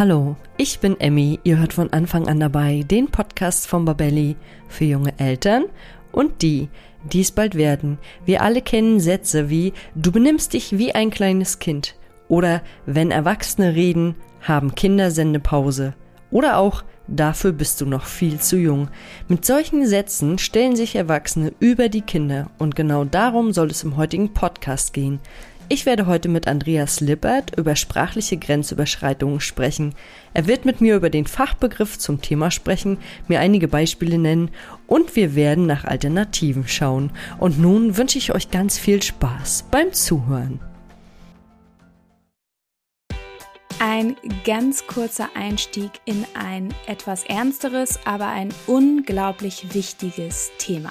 Hallo, ich bin Emmy. Ihr hört von Anfang an dabei den Podcast von Babelli für junge Eltern und die, die es bald werden. Wir alle kennen Sätze wie Du benimmst dich wie ein kleines Kind oder Wenn Erwachsene reden, haben Kinder Sendepause oder auch Dafür bist du noch viel zu jung. Mit solchen Sätzen stellen sich Erwachsene über die Kinder und genau darum soll es im heutigen Podcast gehen. Ich werde heute mit Andreas Lippert über sprachliche Grenzüberschreitungen sprechen. Er wird mit mir über den Fachbegriff zum Thema sprechen, mir einige Beispiele nennen und wir werden nach Alternativen schauen. Und nun wünsche ich euch ganz viel Spaß beim Zuhören. Ein ganz kurzer Einstieg in ein etwas ernsteres, aber ein unglaublich wichtiges Thema.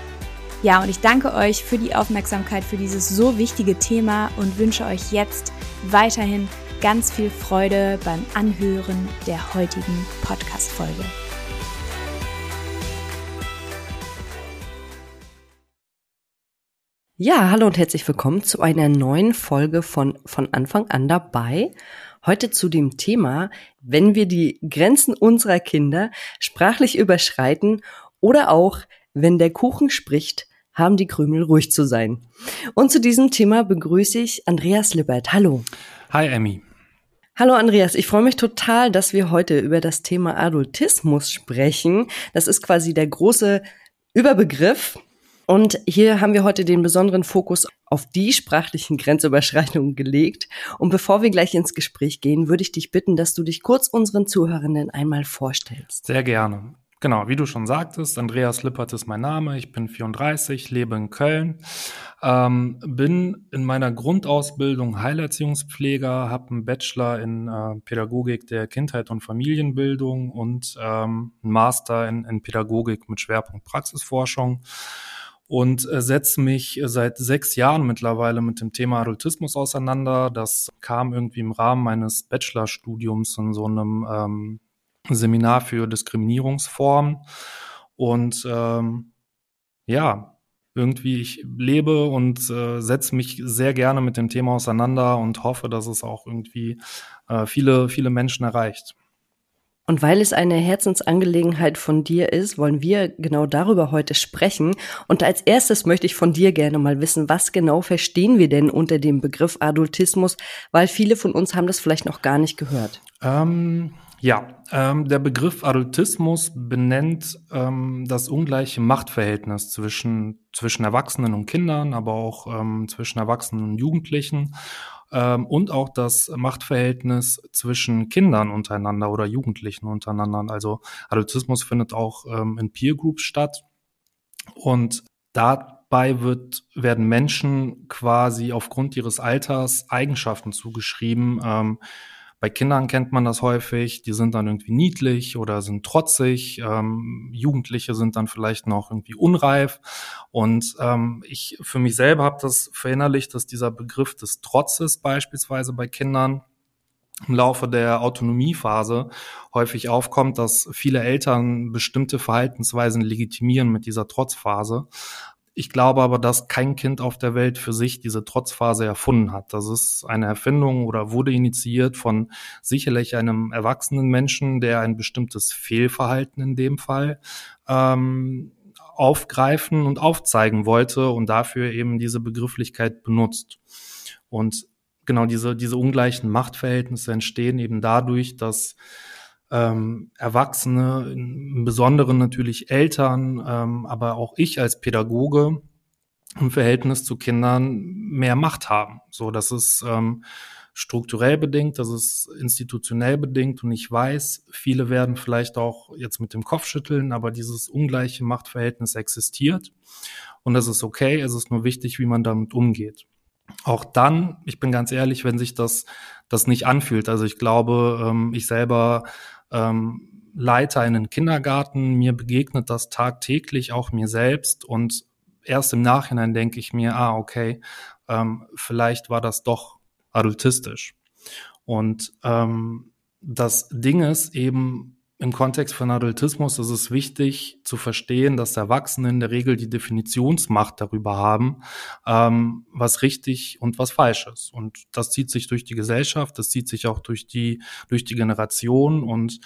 Ja, und ich danke euch für die Aufmerksamkeit für dieses so wichtige Thema und wünsche euch jetzt weiterhin ganz viel Freude beim Anhören der heutigen Podcast-Folge. Ja, hallo und herzlich willkommen zu einer neuen Folge von von Anfang an dabei. Heute zu dem Thema, wenn wir die Grenzen unserer Kinder sprachlich überschreiten oder auch, wenn der Kuchen spricht, haben die Krümel ruhig zu sein. Und zu diesem Thema begrüße ich Andreas Lippert. Hallo. Hi, Emmy. Hallo Andreas, ich freue mich total, dass wir heute über das Thema Adultismus sprechen. Das ist quasi der große Überbegriff. Und hier haben wir heute den besonderen Fokus auf die sprachlichen Grenzüberschreitungen gelegt. Und bevor wir gleich ins Gespräch gehen, würde ich dich bitten, dass du dich kurz unseren Zuhörenden einmal vorstellst. Sehr gerne. Genau, wie du schon sagtest, Andreas Lippert ist mein Name. Ich bin 34, lebe in Köln, ähm, bin in meiner Grundausbildung Heilerziehungspfleger, habe einen Bachelor in äh, Pädagogik der Kindheit und Familienbildung und ähm, einen Master in, in Pädagogik mit Schwerpunkt Praxisforschung und äh, setze mich seit sechs Jahren mittlerweile mit dem Thema Adultismus auseinander. Das kam irgendwie im Rahmen meines Bachelorstudiums in so einem ähm, Seminar für Diskriminierungsformen. Und ähm, ja, irgendwie, ich lebe und äh, setze mich sehr gerne mit dem Thema auseinander und hoffe, dass es auch irgendwie äh, viele, viele Menschen erreicht. Und weil es eine Herzensangelegenheit von dir ist, wollen wir genau darüber heute sprechen. Und als erstes möchte ich von dir gerne mal wissen, was genau verstehen wir denn unter dem Begriff Adultismus, weil viele von uns haben das vielleicht noch gar nicht gehört. Ähm, ja, ähm, der Begriff Adultismus benennt ähm, das ungleiche Machtverhältnis zwischen, zwischen Erwachsenen und Kindern, aber auch ähm, zwischen Erwachsenen und Jugendlichen ähm, und auch das Machtverhältnis zwischen Kindern untereinander oder Jugendlichen untereinander. Also Adultismus findet auch ähm, in Peer Groups statt und da dabei wird, werden Menschen quasi aufgrund ihres Alters Eigenschaften zugeschrieben. Bei Kindern kennt man das häufig, die sind dann irgendwie niedlich oder sind trotzig. Ähm, Jugendliche sind dann vielleicht noch irgendwie unreif. Und ähm, ich für mich selber habe das verinnerlicht, dass dieser Begriff des Trotzes beispielsweise bei Kindern im Laufe der Autonomiephase häufig aufkommt, dass viele Eltern bestimmte Verhaltensweisen legitimieren mit dieser Trotzphase. Ich glaube aber, dass kein Kind auf der Welt für sich diese Trotzphase erfunden hat. Das ist eine Erfindung oder wurde initiiert von sicherlich einem erwachsenen Menschen, der ein bestimmtes Fehlverhalten in dem Fall ähm, aufgreifen und aufzeigen wollte und dafür eben diese Begrifflichkeit benutzt. Und genau diese, diese ungleichen Machtverhältnisse entstehen eben dadurch, dass ähm, Erwachsene, im Besonderen natürlich Eltern, ähm, aber auch ich als Pädagoge im Verhältnis zu Kindern mehr Macht haben. So, das ist ähm, strukturell bedingt, das ist institutionell bedingt und ich weiß, viele werden vielleicht auch jetzt mit dem Kopf schütteln, aber dieses ungleiche Machtverhältnis existiert und das ist okay. Es ist nur wichtig, wie man damit umgeht. Auch dann, ich bin ganz ehrlich, wenn sich das, das nicht anfühlt. Also ich glaube, ähm, ich selber ähm, leite einen Kindergarten, mir begegnet das tagtäglich, auch mir selbst und erst im Nachhinein denke ich mir, ah, okay, ähm, vielleicht war das doch adultistisch. Und ähm, das Ding ist eben, im Kontext von Adultismus ist es wichtig zu verstehen, dass Erwachsene in der Regel die Definitionsmacht darüber haben, ähm, was richtig und was falsch ist. Und das zieht sich durch die Gesellschaft, das zieht sich auch durch die, durch die Generation und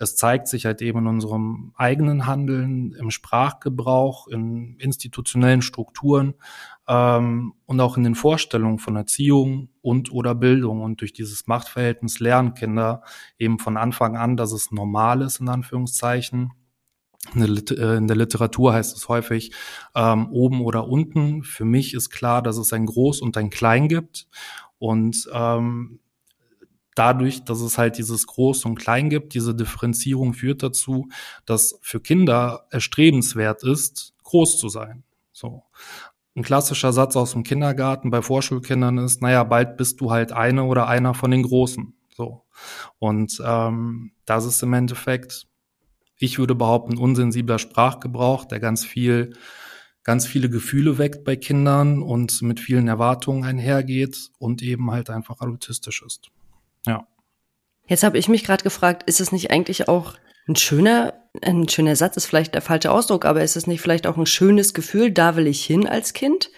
es zeigt sich halt eben in unserem eigenen Handeln, im Sprachgebrauch, in institutionellen Strukturen ähm, und auch in den Vorstellungen von Erziehung und oder Bildung. Und durch dieses Machtverhältnis lernen Kinder eben von Anfang an, dass es normal ist, in Anführungszeichen. In der, äh, Literatur heißt es häufig ähm, oben oder unten. Für mich ist klar, dass es ein Groß und ein Klein gibt. Und ähm, dadurch, dass es halt dieses Groß und Klein gibt, diese Differenzierung führt dazu, dass für Kinder erstrebenswert ist, groß zu sein. So. Ein klassischer Satz aus dem Kindergarten bei Vorschulkindern ist, naja, bald bist du halt eine oder einer von den Großen. So. Und ähm, das ist im Endeffekt, ich würde behaupten, unsensibler Sprachgebrauch, der ganz viel, ganz viele Gefühle weckt bei Kindern und mit vielen Erwartungen einhergeht und eben halt einfach adultistisch ist. Ja. Jetzt habe ich mich gerade gefragt, ist es nicht eigentlich auch ein schöner, ein schöner Satz ist vielleicht der falsche Ausdruck, aber ist es nicht vielleicht auch ein schönes Gefühl, da will ich hin als Kind?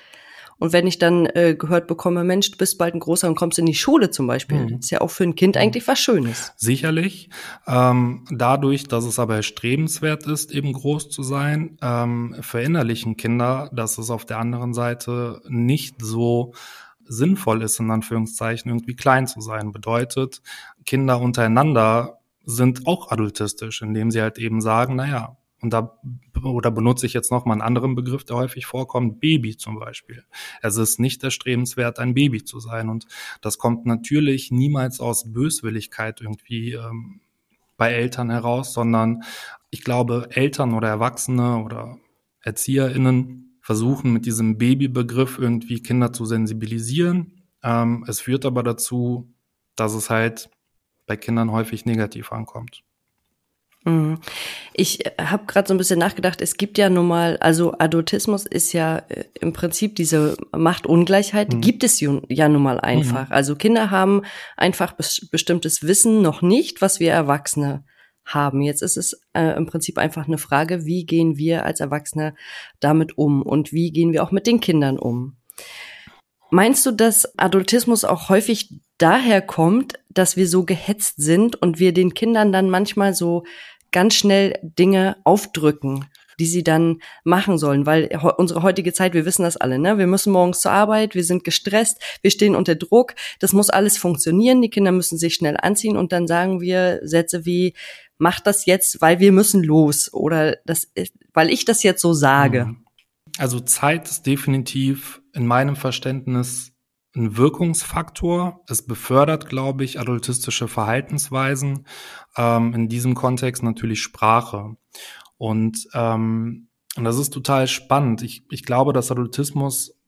Und wenn ich dann äh, gehört bekomme, Mensch, du bist bald ein großer und kommst in die Schule zum Beispiel, mhm. ist ja auch für ein Kind eigentlich was Schönes. Sicherlich. Ähm, dadurch, dass es aber erstrebenswert ist, eben groß zu sein, ähm, verinnerlichen Kinder, dass es auf der anderen Seite nicht so sinnvoll ist, in Anführungszeichen, irgendwie klein zu sein. Bedeutet, Kinder untereinander sind auch adultistisch, indem sie halt eben sagen, naja, und da oder benutze ich jetzt noch mal einen anderen Begriff, der häufig vorkommt, Baby zum Beispiel. Es ist nicht erstrebenswert, ein Baby zu sein. Und das kommt natürlich niemals aus Böswilligkeit irgendwie ähm, bei Eltern heraus, sondern ich glaube, Eltern oder Erwachsene oder ErzieherInnen versuchen mit diesem Babybegriff irgendwie Kinder zu sensibilisieren. Ähm, es führt aber dazu, dass es halt bei Kindern häufig negativ ankommt. Mhm. Ich äh, habe gerade so ein bisschen nachgedacht, es gibt ja nun mal, also Adultismus ist ja äh, im Prinzip diese Machtungleichheit, mhm. gibt es ja nun mal einfach. Mhm. Also Kinder haben einfach bestimmtes Wissen noch nicht, was wir Erwachsene haben. Jetzt ist es äh, im Prinzip einfach eine Frage, wie gehen wir als Erwachsene damit um und wie gehen wir auch mit den Kindern um? Meinst du, dass Adultismus auch häufig daher kommt, dass wir so gehetzt sind und wir den Kindern dann manchmal so ganz schnell Dinge aufdrücken, die sie dann machen sollen, weil unsere heutige Zeit, wir wissen das alle, ne? Wir müssen morgens zur Arbeit, wir sind gestresst, wir stehen unter Druck, das muss alles funktionieren, die Kinder müssen sich schnell anziehen und dann sagen wir Sätze wie mach das jetzt, weil wir müssen los oder das, weil ich das jetzt so sage. Mhm. Also Zeit ist definitiv in meinem Verständnis ein Wirkungsfaktor. Es befördert, glaube ich, adultistische Verhaltensweisen. Ähm, in diesem Kontext natürlich Sprache. Und ähm, Und das ist total spannend. Ich, ich glaube, dass Adultismus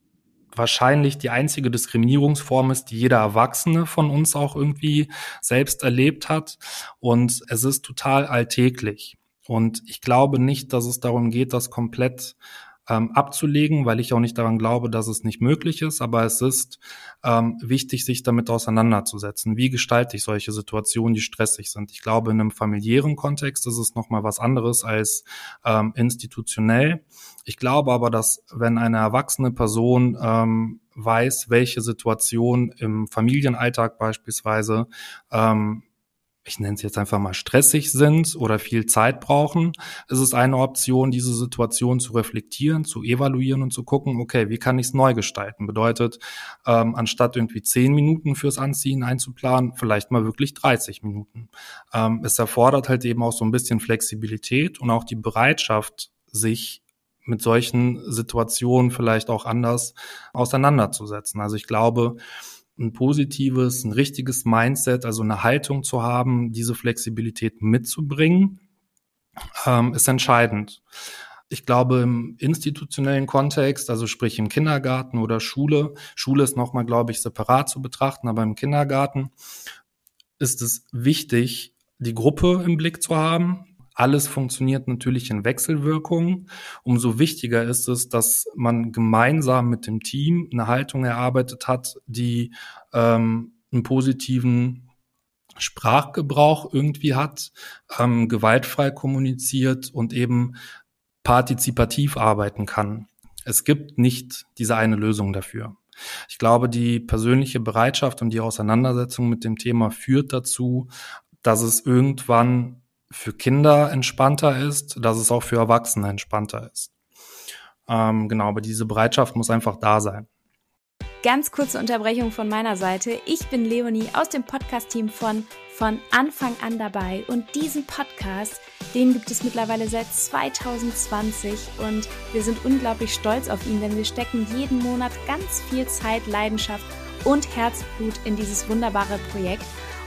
wahrscheinlich die einzige Diskriminierungsform ist, die jeder Erwachsene von uns auch irgendwie selbst erlebt hat. Und es ist total alltäglich. Und ich glaube nicht, dass es darum geht, das komplett ähm, abzulegen, weil ich auch nicht daran glaube, dass es nicht möglich ist. Aber es ist ähm, wichtig, sich damit auseinanderzusetzen. Wie gestalte ich solche Situationen, die stressig sind? Ich glaube, in einem familiären Kontext ist es nochmal was anderes als ähm, institutionell. Ich glaube aber, dass wenn eine erwachsene Person ähm, weiß, welche Situation im Familienalltag beispielsweise ähm, ich nenne es jetzt einfach mal stressig sind oder viel Zeit brauchen, ist es eine Option, diese Situation zu reflektieren, zu evaluieren und zu gucken, okay, wie kann ich es neu gestalten? Bedeutet, ähm, anstatt irgendwie zehn Minuten fürs Anziehen einzuplanen, vielleicht mal wirklich 30 Minuten. Ähm, es erfordert halt eben auch so ein bisschen Flexibilität und auch die Bereitschaft, sich mit solchen Situationen vielleicht auch anders auseinanderzusetzen. Also ich glaube, ein positives, ein richtiges Mindset, also eine Haltung zu haben, diese Flexibilität mitzubringen, ähm, ist entscheidend. Ich glaube, im institutionellen Kontext, also sprich im Kindergarten oder Schule, Schule ist nochmal, glaube ich, separat zu betrachten, aber im Kindergarten ist es wichtig, die Gruppe im Blick zu haben, alles funktioniert natürlich in Wechselwirkung. Umso wichtiger ist es, dass man gemeinsam mit dem Team eine Haltung erarbeitet hat, die ähm, einen positiven Sprachgebrauch irgendwie hat, ähm, gewaltfrei kommuniziert und eben partizipativ arbeiten kann. Es gibt nicht diese eine Lösung dafür. Ich glaube, die persönliche Bereitschaft und die Auseinandersetzung mit dem Thema führt dazu, dass es irgendwann für Kinder entspannter ist, dass es auch für Erwachsene entspannter ist. Ähm, genau, aber diese Bereitschaft muss einfach da sein. Ganz kurze Unterbrechung von meiner Seite. Ich bin Leonie aus dem Podcast-Team von von Anfang an dabei und diesen Podcast, den gibt es mittlerweile seit 2020 und wir sind unglaublich stolz auf ihn, denn wir stecken jeden Monat ganz viel Zeit, Leidenschaft und Herzblut in dieses wunderbare Projekt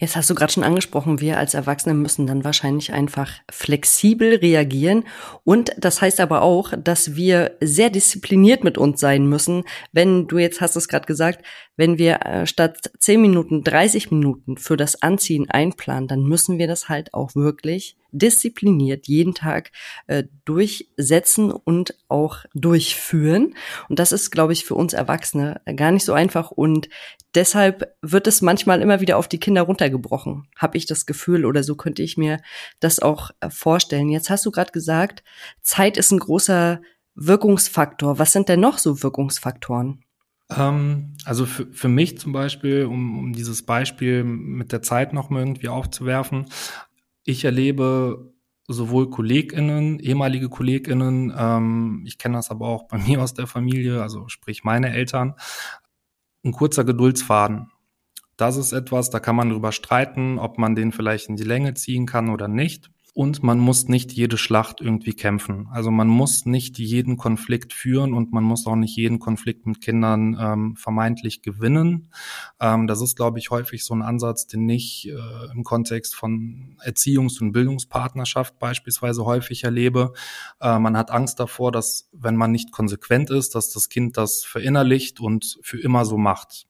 Jetzt hast du gerade schon angesprochen, wir als Erwachsene müssen dann wahrscheinlich einfach flexibel reagieren. Und das heißt aber auch, dass wir sehr diszipliniert mit uns sein müssen. Wenn du jetzt hast es gerade gesagt, wenn wir äh, statt 10 Minuten 30 Minuten für das Anziehen einplanen, dann müssen wir das halt auch wirklich diszipliniert jeden Tag äh, durchsetzen und auch durchführen. Und das ist, glaube ich, für uns Erwachsene gar nicht so einfach. Und deshalb wird es manchmal immer wieder auf die Kinder runtergebrochen, habe ich das Gefühl, oder so könnte ich mir das auch äh, vorstellen. Jetzt hast du gerade gesagt, Zeit ist ein großer Wirkungsfaktor. Was sind denn noch so Wirkungsfaktoren? Ähm, also für, für mich zum Beispiel, um, um dieses Beispiel mit der Zeit noch mal irgendwie aufzuwerfen, ich erlebe sowohl KollegInnen, ehemalige KollegInnen, ähm, ich kenne das aber auch bei mir aus der Familie, also sprich meine Eltern, ein kurzer Geduldsfaden. Das ist etwas, da kann man drüber streiten, ob man den vielleicht in die Länge ziehen kann oder nicht. Und man muss nicht jede Schlacht irgendwie kämpfen. Also man muss nicht jeden Konflikt führen und man muss auch nicht jeden Konflikt mit Kindern ähm, vermeintlich gewinnen. Ähm, das ist, glaube ich, häufig so ein Ansatz, den ich äh, im Kontext von Erziehungs- und Bildungspartnerschaft beispielsweise häufig erlebe. Äh, man hat Angst davor, dass wenn man nicht konsequent ist, dass das Kind das verinnerlicht und für immer so macht.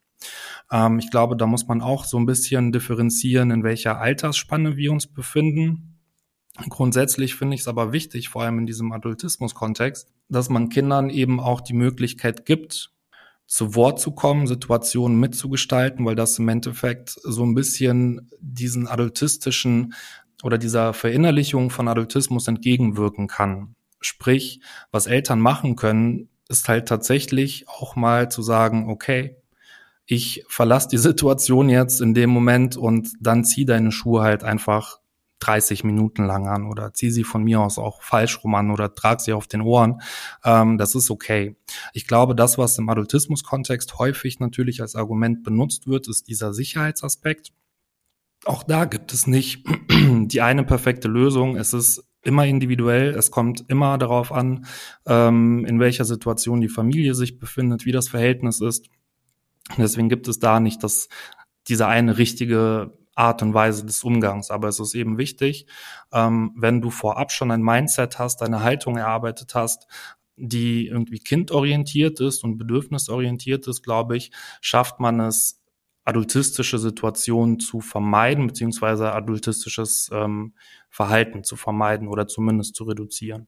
Ähm, ich glaube, da muss man auch so ein bisschen differenzieren, in welcher Altersspanne wir uns befinden. Grundsätzlich finde ich es aber wichtig, vor allem in diesem Adultismus-Kontext, dass man Kindern eben auch die Möglichkeit gibt, zu Wort zu kommen, Situationen mitzugestalten, weil das im Endeffekt so ein bisschen diesen adultistischen oder dieser Verinnerlichung von Adultismus entgegenwirken kann. Sprich, was Eltern machen können, ist halt tatsächlich auch mal zu sagen, okay, ich verlasse die Situation jetzt in dem Moment und dann zieh deine Schuhe halt einfach 30 Minuten lang an oder zieh sie von mir aus auch falsch rum an oder trag sie auf den Ohren. Ähm, das ist okay. Ich glaube, das, was im Adultismus-Kontext häufig natürlich als Argument benutzt wird, ist dieser Sicherheitsaspekt. Auch da gibt es nicht die eine perfekte Lösung. Es ist immer individuell. Es kommt immer darauf an, ähm, in welcher Situation die Familie sich befindet, wie das Verhältnis ist. Deswegen gibt es da nicht das, diese eine richtige Art und Weise des Umgangs. Aber es ist eben wichtig, ähm, wenn du vorab schon ein Mindset hast, eine Haltung erarbeitet hast, die irgendwie kindorientiert ist und bedürfnisorientiert ist, glaube ich, schafft man es, adultistische Situationen zu vermeiden, beziehungsweise adultistisches ähm, Verhalten zu vermeiden oder zumindest zu reduzieren.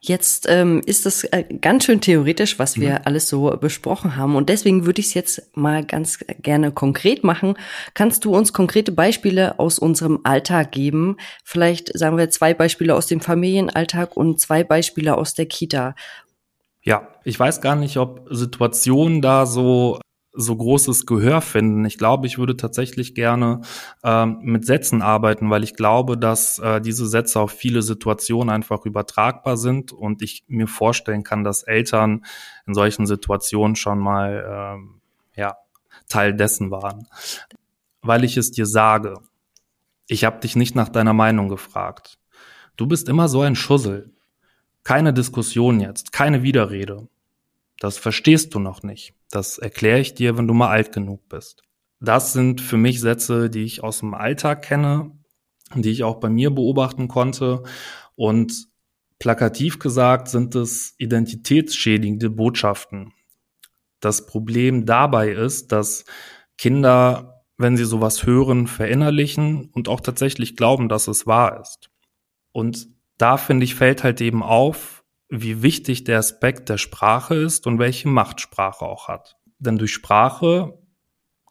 Jetzt ähm, ist das äh, ganz schön theoretisch, was wir mhm. alles so besprochen haben. Und deswegen würde ich es jetzt mal ganz gerne konkret machen. Kannst du uns konkrete Beispiele aus unserem Alltag geben? Vielleicht sagen wir zwei Beispiele aus dem Familienalltag und zwei Beispiele aus der Kita. Ja, ich weiß gar nicht, ob Situationen da so so großes Gehör finden. Ich glaube, ich würde tatsächlich gerne ähm, mit Sätzen arbeiten, weil ich glaube, dass äh, diese Sätze auf viele Situationen einfach übertragbar sind und ich mir vorstellen kann, dass Eltern in solchen Situationen schon mal ähm, ja, Teil dessen waren. Weil ich es dir sage, ich habe dich nicht nach deiner Meinung gefragt. Du bist immer so ein Schussel. Keine Diskussion jetzt, keine Widerrede. Das verstehst du noch nicht. Das erkläre ich dir, wenn du mal alt genug bist. Das sind für mich Sätze, die ich aus dem Alltag kenne, die ich auch bei mir beobachten konnte. Und plakativ gesagt sind es identitätsschädigende Botschaften. Das Problem dabei ist, dass Kinder, wenn sie sowas hören, verinnerlichen und auch tatsächlich glauben, dass es wahr ist. Und da finde ich, fällt halt eben auf, wie wichtig der Aspekt der Sprache ist und welche Macht Sprache auch hat. Denn durch Sprache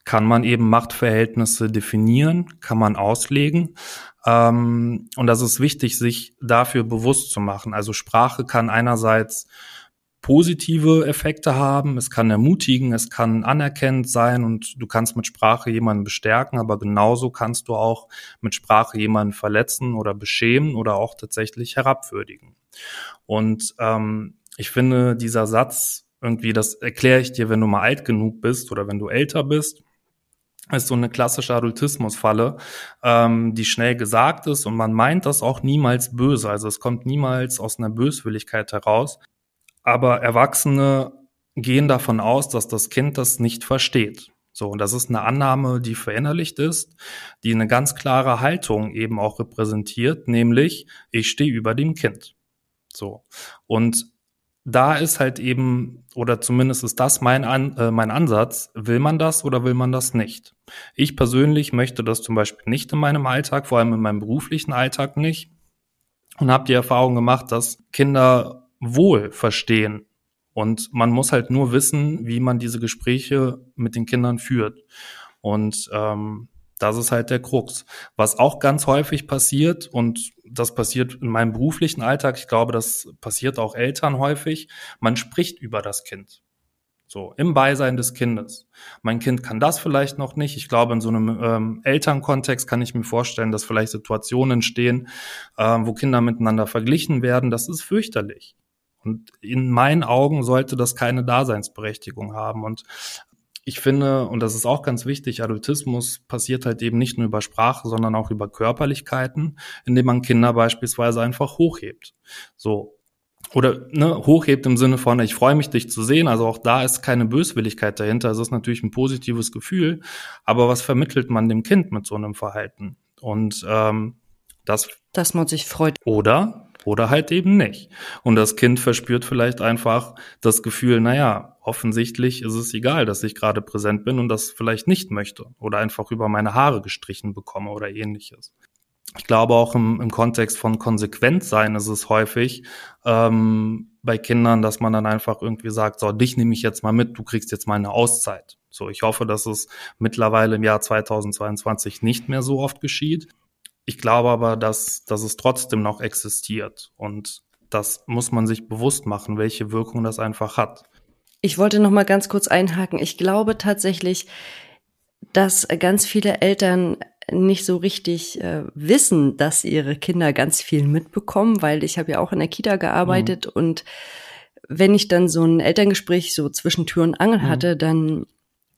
kann man eben Machtverhältnisse definieren, kann man auslegen. Ähm, und das ist wichtig, sich dafür bewusst zu machen. Also Sprache kann einerseits positive Effekte haben, es kann ermutigen, es kann anerkennend sein und du kannst mit Sprache jemanden bestärken, aber genauso kannst du auch mit Sprache jemanden verletzen oder beschämen oder auch tatsächlich herabwürdigen. Und ähm, ich finde, dieser Satz, irgendwie, das erkläre ich dir, wenn du mal alt genug bist oder wenn du älter bist, ist so eine klassische Adultismusfalle, ähm, die schnell gesagt ist und man meint das auch niemals böse. Also es kommt niemals aus einer Böswilligkeit heraus. Aber Erwachsene gehen davon aus, dass das Kind das nicht versteht. So, und das ist eine Annahme, die verinnerlicht ist, die eine ganz klare Haltung eben auch repräsentiert, nämlich ich stehe über dem Kind. So. Und da ist halt eben, oder zumindest ist das mein, An, äh, mein Ansatz, will man das oder will man das nicht? Ich persönlich möchte das zum Beispiel nicht in meinem Alltag, vor allem in meinem beruflichen Alltag nicht. Und habe die Erfahrung gemacht, dass Kinder wohl verstehen. Und man muss halt nur wissen, wie man diese Gespräche mit den Kindern führt. Und ähm, das ist halt der Krux. Was auch ganz häufig passiert, und das passiert in meinem beruflichen Alltag, ich glaube, das passiert auch Eltern häufig, man spricht über das Kind. So, im Beisein des Kindes. Mein Kind kann das vielleicht noch nicht. Ich glaube, in so einem ähm, Elternkontext kann ich mir vorstellen, dass vielleicht Situationen entstehen, ähm, wo Kinder miteinander verglichen werden. Das ist fürchterlich. Und in meinen Augen sollte das keine Daseinsberechtigung haben. Und ich finde, und das ist auch ganz wichtig, Adultismus passiert halt eben nicht nur über Sprache, sondern auch über Körperlichkeiten, indem man Kinder beispielsweise einfach hochhebt. So. Oder ne, hochhebt im Sinne von, ich freue mich, dich zu sehen. Also auch da ist keine Böswilligkeit dahinter. Es ist natürlich ein positives Gefühl. Aber was vermittelt man dem Kind mit so einem Verhalten? Und ähm, das. Dass man sich freut. Oder oder halt eben nicht. Und das Kind verspürt vielleicht einfach das Gefühl, naja, offensichtlich ist es egal, dass ich gerade präsent bin und das vielleicht nicht möchte oder einfach über meine Haare gestrichen bekomme oder ähnliches. ich glaube auch im, im Kontext von konsequent sein ist es häufig ähm, bei Kindern, dass man dann einfach irgendwie sagt, so, dich nehme ich jetzt mal mit, du kriegst jetzt mal eine Auszeit. So, ich hoffe, dass es mittlerweile im Jahr 2022 nicht mehr so oft geschieht. Ich glaube aber, dass, dass es trotzdem noch existiert und das muss man sich bewusst machen, welche Wirkung das einfach hat. Ich wollte noch mal ganz kurz einhaken. Ich glaube tatsächlich, dass ganz viele Eltern nicht so richtig äh, wissen, dass ihre Kinder ganz viel mitbekommen, weil ich habe ja auch in der Kita gearbeitet mhm. und wenn ich dann so ein Elterngespräch so zwischen Tür und Angel mhm. hatte, dann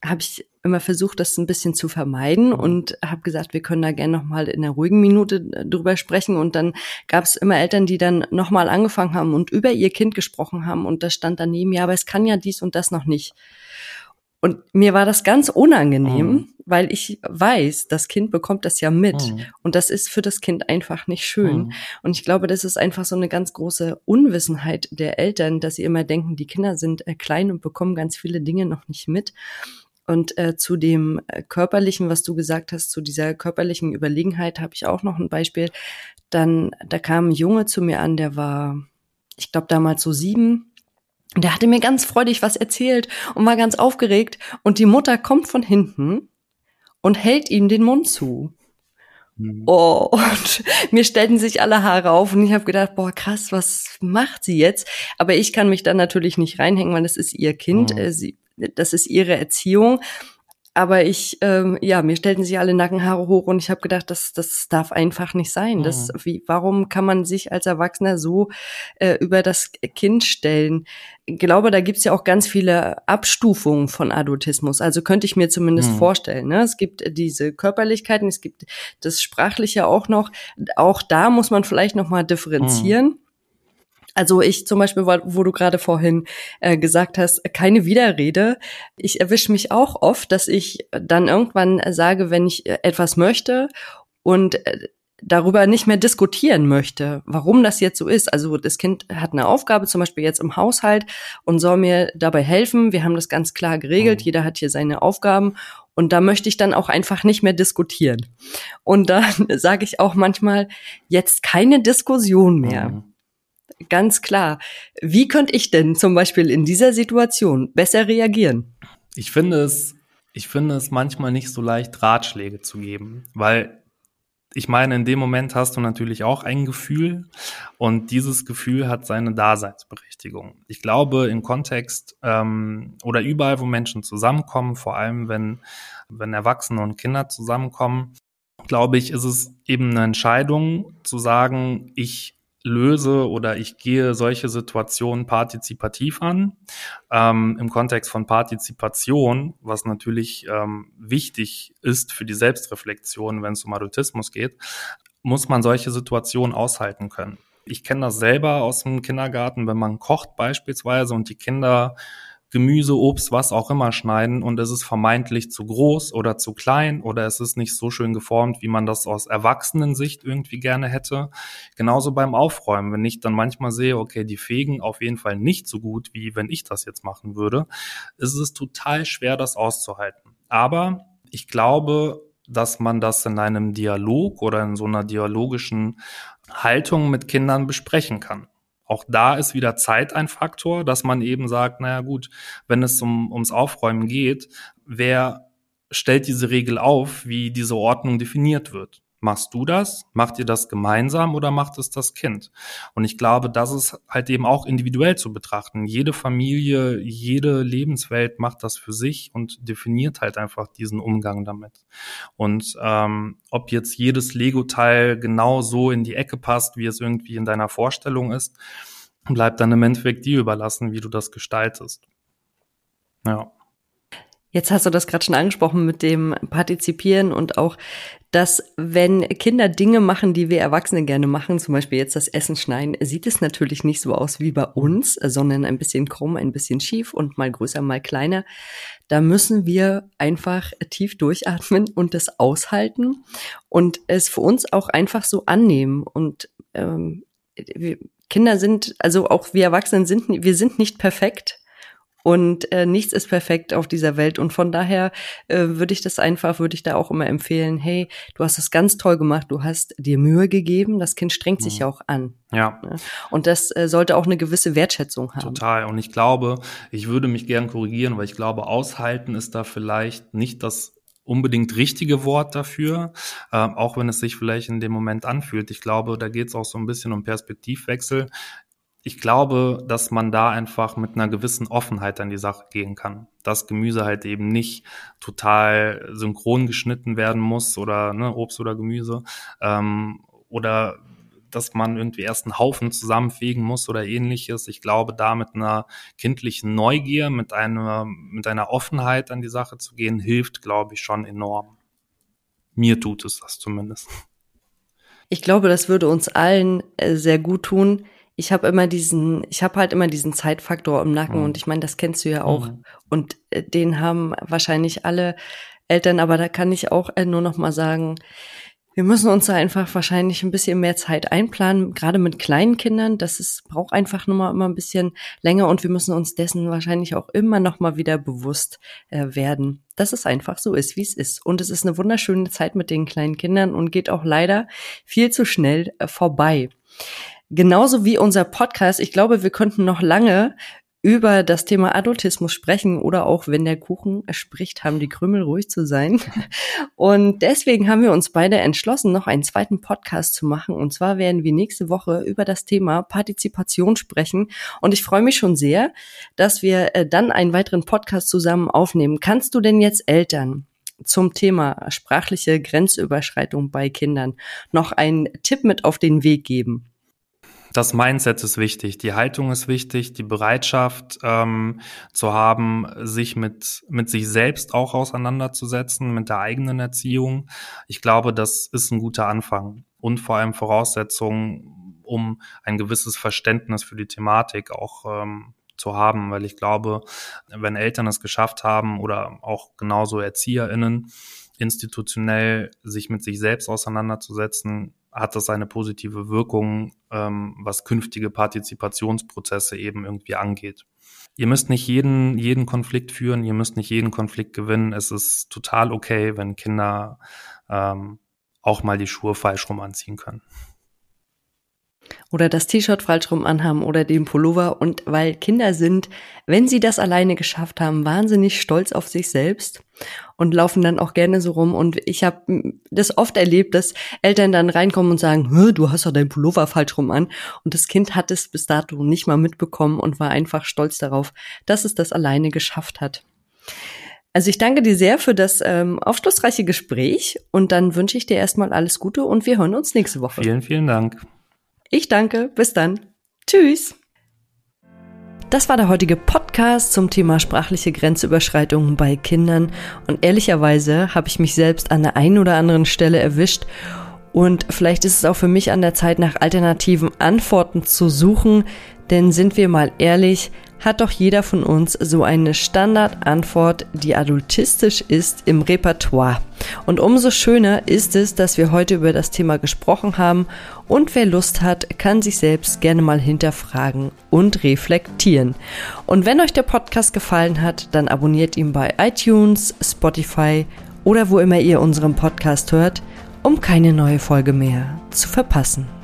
habe ich immer versucht, das ein bisschen zu vermeiden mhm. und habe gesagt, wir können da gerne noch mal in einer ruhigen Minute äh, drüber sprechen. Und dann gab es immer Eltern, die dann noch mal angefangen haben und über ihr Kind gesprochen haben. Und da stand daneben, ja, aber es kann ja dies und das noch nicht. Und mir war das ganz unangenehm, mhm. weil ich weiß, das Kind bekommt das ja mit. Mhm. Und das ist für das Kind einfach nicht schön. Mhm. Und ich glaube, das ist einfach so eine ganz große Unwissenheit der Eltern, dass sie immer denken, die Kinder sind äh, klein und bekommen ganz viele Dinge noch nicht mit. Und äh, zu dem äh, körperlichen, was du gesagt hast, zu dieser körperlichen Überlegenheit habe ich auch noch ein Beispiel. Dann, da kam ein Junge zu mir an, der war, ich glaube damals so sieben und der hatte mir ganz freudig was erzählt und war ganz aufgeregt. Und die Mutter kommt von hinten und hält ihm den Mund zu. Mhm. Oh, und mir stellten sich alle Haare auf und ich habe gedacht, boah, krass, was macht sie jetzt? Aber ich kann mich da natürlich nicht reinhängen, weil das ist ihr Kind, mhm. sie, das ist ihre Erziehung. Aber ich, ähm, ja, mir stellten sich alle Nackenhaare hoch und ich habe gedacht, das, das darf einfach nicht sein. Das, mhm. wie, warum kann man sich als Erwachsener so äh, über das Kind stellen? Ich glaube, da gibt's ja auch ganz viele Abstufungen von Adultismus. Also könnte ich mir zumindest mhm. vorstellen. Ne? Es gibt diese Körperlichkeiten, es gibt das Sprachliche auch noch. Auch da muss man vielleicht noch mal differenzieren. Mhm. Also ich zum Beispiel, wo du gerade vorhin äh, gesagt hast, keine Widerrede. Ich erwische mich auch oft, dass ich dann irgendwann sage, wenn ich äh, etwas möchte und äh, darüber nicht mehr diskutieren möchte, warum das jetzt so ist. Also das Kind hat eine Aufgabe, zum Beispiel jetzt im Haushalt und soll mir dabei helfen. Wir haben das ganz klar geregelt. Mhm. Jeder hat hier seine Aufgaben und da möchte ich dann auch einfach nicht mehr diskutieren. Und dann sage ich auch manchmal, jetzt keine Diskussion mehr. Mhm ganz klar. Wie könnte ich denn zum Beispiel in dieser Situation besser reagieren? Ich finde es, ich finde es manchmal nicht so leicht, Ratschläge zu geben, weil ich meine, in dem Moment hast du natürlich auch ein Gefühl und dieses Gefühl hat seine Daseinsberechtigung. Ich glaube, im Kontext ähm, oder überall, wo Menschen zusammenkommen, vor allem wenn, wenn Erwachsene und Kinder zusammenkommen, glaube ich, ist es eben eine Entscheidung zu sagen, ich löse oder ich gehe solche Situationen partizipativ an. Ähm, Im Kontext von Partizipation, was natürlich ähm, wichtig ist für die Selbstreflexion, wenn es um Adultismus geht, muss man solche Situationen aushalten können. Ich kenne das selber aus dem Kindergarten, wenn man kocht beispielsweise und die Kinder Gemüse, Obst, was auch immer schneiden und es ist vermeintlich zu groß oder zu klein oder es ist nicht so schön geformt, wie man das aus Erwachsenensicht irgendwie gerne hätte. Genauso beim Aufräumen, wenn ich dann manchmal sehe, okay, die fegen auf jeden Fall nicht so gut, wie wenn ich das jetzt machen würde, ist es total schwer, das auszuhalten. Aber ich glaube, dass man das in einem Dialog oder in so einer dialogischen Haltung mit Kindern besprechen kann. Auch da ist wieder Zeit ein Faktor, dass man eben sagt, naja gut, wenn es um, ums Aufräumen geht, wer stellt diese Regel auf, wie diese Ordnung definiert wird? Machst du das? Macht ihr das gemeinsam oder macht es das Kind? Und ich glaube, das ist halt eben auch individuell zu betrachten. Jede Familie, jede Lebenswelt macht das für sich und definiert halt einfach diesen Umgang damit. Und ähm, ob jetzt jedes Lego-Teil genau so in die Ecke passt, wie es irgendwie in deiner Vorstellung ist, bleibt dann im Endeffekt dir überlassen, wie du das gestaltest. Ja. Jetzt hast du das gerade schon angesprochen mit dem Partizipieren und auch, dass wenn Kinder Dinge machen, die wir Erwachsene gerne machen, zum Beispiel jetzt das Essen schneiden, sieht es natürlich nicht so aus wie bei uns, sondern ein bisschen krumm, ein bisschen schief und mal größer, mal kleiner. Da müssen wir einfach tief durchatmen und das aushalten und es für uns auch einfach so annehmen. Und ähm, Kinder sind, also auch wir Erwachsenen sind, wir sind nicht perfekt und äh, nichts ist perfekt auf dieser Welt und von daher äh, würde ich das einfach, würde ich da auch immer empfehlen, hey, du hast das ganz toll gemacht, du hast dir Mühe gegeben, das Kind strengt sich ja mhm. auch an. Ja. Ne? Und das äh, sollte auch eine gewisse Wertschätzung haben. Total. Und ich glaube, ich würde mich gern korrigieren, weil ich glaube, aushalten ist da vielleicht nicht das unbedingt richtige Wort dafür, äh, auch wenn es sich vielleicht in dem Moment anfühlt. Ich glaube, da geht es auch so ein bisschen um Perspektivwechsel. Ich glaube, dass man da einfach mit einer gewissen Offenheit an die Sache gehen kann. Dass Gemüse halt eben nicht total synchron geschnitten werden muss oder ne, Obst oder Gemüse. Ähm, oder dass man irgendwie erst einen Haufen zusammenfegen muss oder ähnliches. Ich glaube, da mit einer kindlichen Neugier, mit einer, mit einer Offenheit an die Sache zu gehen, hilft, glaube ich, schon enorm. Mir tut es das zumindest. Ich glaube, das würde uns allen äh, sehr gut tun. Ich habe immer diesen, ich habe halt immer diesen Zeitfaktor im Nacken mhm. und ich meine, das kennst du ja auch. Mhm. Und äh, den haben wahrscheinlich alle Eltern, aber da kann ich auch äh, nur noch mal sagen, wir müssen uns da einfach wahrscheinlich ein bisschen mehr Zeit einplanen, gerade mit kleinen Kindern. Das ist, braucht einfach nur mal immer ein bisschen länger und wir müssen uns dessen wahrscheinlich auch immer noch mal wieder bewusst äh, werden, dass es einfach so ist, wie es ist. Und es ist eine wunderschöne Zeit mit den kleinen Kindern und geht auch leider viel zu schnell äh, vorbei. Genauso wie unser Podcast. Ich glaube, wir könnten noch lange über das Thema Adultismus sprechen oder auch wenn der Kuchen spricht, haben die Krümel ruhig zu sein. Und deswegen haben wir uns beide entschlossen, noch einen zweiten Podcast zu machen. Und zwar werden wir nächste Woche über das Thema Partizipation sprechen. Und ich freue mich schon sehr, dass wir äh, dann einen weiteren Podcast zusammen aufnehmen. Kannst du denn jetzt Eltern zum Thema sprachliche Grenzüberschreitung bei Kindern noch einen Tipp mit auf den Weg geben? Das Mindset ist wichtig, die Haltung ist wichtig, die Bereitschaft ähm, zu haben, sich mit, mit sich selbst auch auseinanderzusetzen, mit der eigenen Erziehung. Ich glaube, das ist ein guter Anfang und vor allem Voraussetzung, um ein gewisses Verständnis für die Thematik auch ähm, zu haben, weil ich glaube, wenn Eltern es geschafft haben oder auch genauso ErzieherInnen, institutionell sich mit sich selbst auseinanderzusetzen, hat das eine positive Wirkung, ähm, was künftige Partizipationsprozesse eben irgendwie angeht. Ihr müsst nicht jeden, jeden Konflikt führen, ihr müsst nicht jeden Konflikt gewinnen. Es ist total okay, wenn Kinder ähm, auch mal die Schuhe falsch rum anziehen können oder das T-Shirt falsch rum anhaben oder den Pullover und weil Kinder sind, wenn sie das alleine geschafft haben, wahnsinnig stolz auf sich selbst und laufen dann auch gerne so rum und ich habe das oft erlebt, dass Eltern dann reinkommen und sagen, du hast doch dein Pullover falsch rum an und das Kind hat es bis dato nicht mal mitbekommen und war einfach stolz darauf, dass es das alleine geschafft hat. Also ich danke dir sehr für das ähm, aufschlussreiche Gespräch und dann wünsche ich dir erstmal alles Gute und wir hören uns nächste Woche. Vielen, vielen Dank. Ich danke. Bis dann. Tschüss. Das war der heutige Podcast zum Thema sprachliche Grenzüberschreitungen bei Kindern. Und ehrlicherweise habe ich mich selbst an der einen oder anderen Stelle erwischt. Und vielleicht ist es auch für mich an der Zeit, nach alternativen Antworten zu suchen. Denn sind wir mal ehrlich, hat doch jeder von uns so eine Standardantwort, die adultistisch ist im Repertoire. Und umso schöner ist es, dass wir heute über das Thema gesprochen haben und wer Lust hat, kann sich selbst gerne mal hinterfragen und reflektieren. Und wenn euch der Podcast gefallen hat, dann abonniert ihn bei iTunes, Spotify oder wo immer ihr unseren Podcast hört, um keine neue Folge mehr zu verpassen.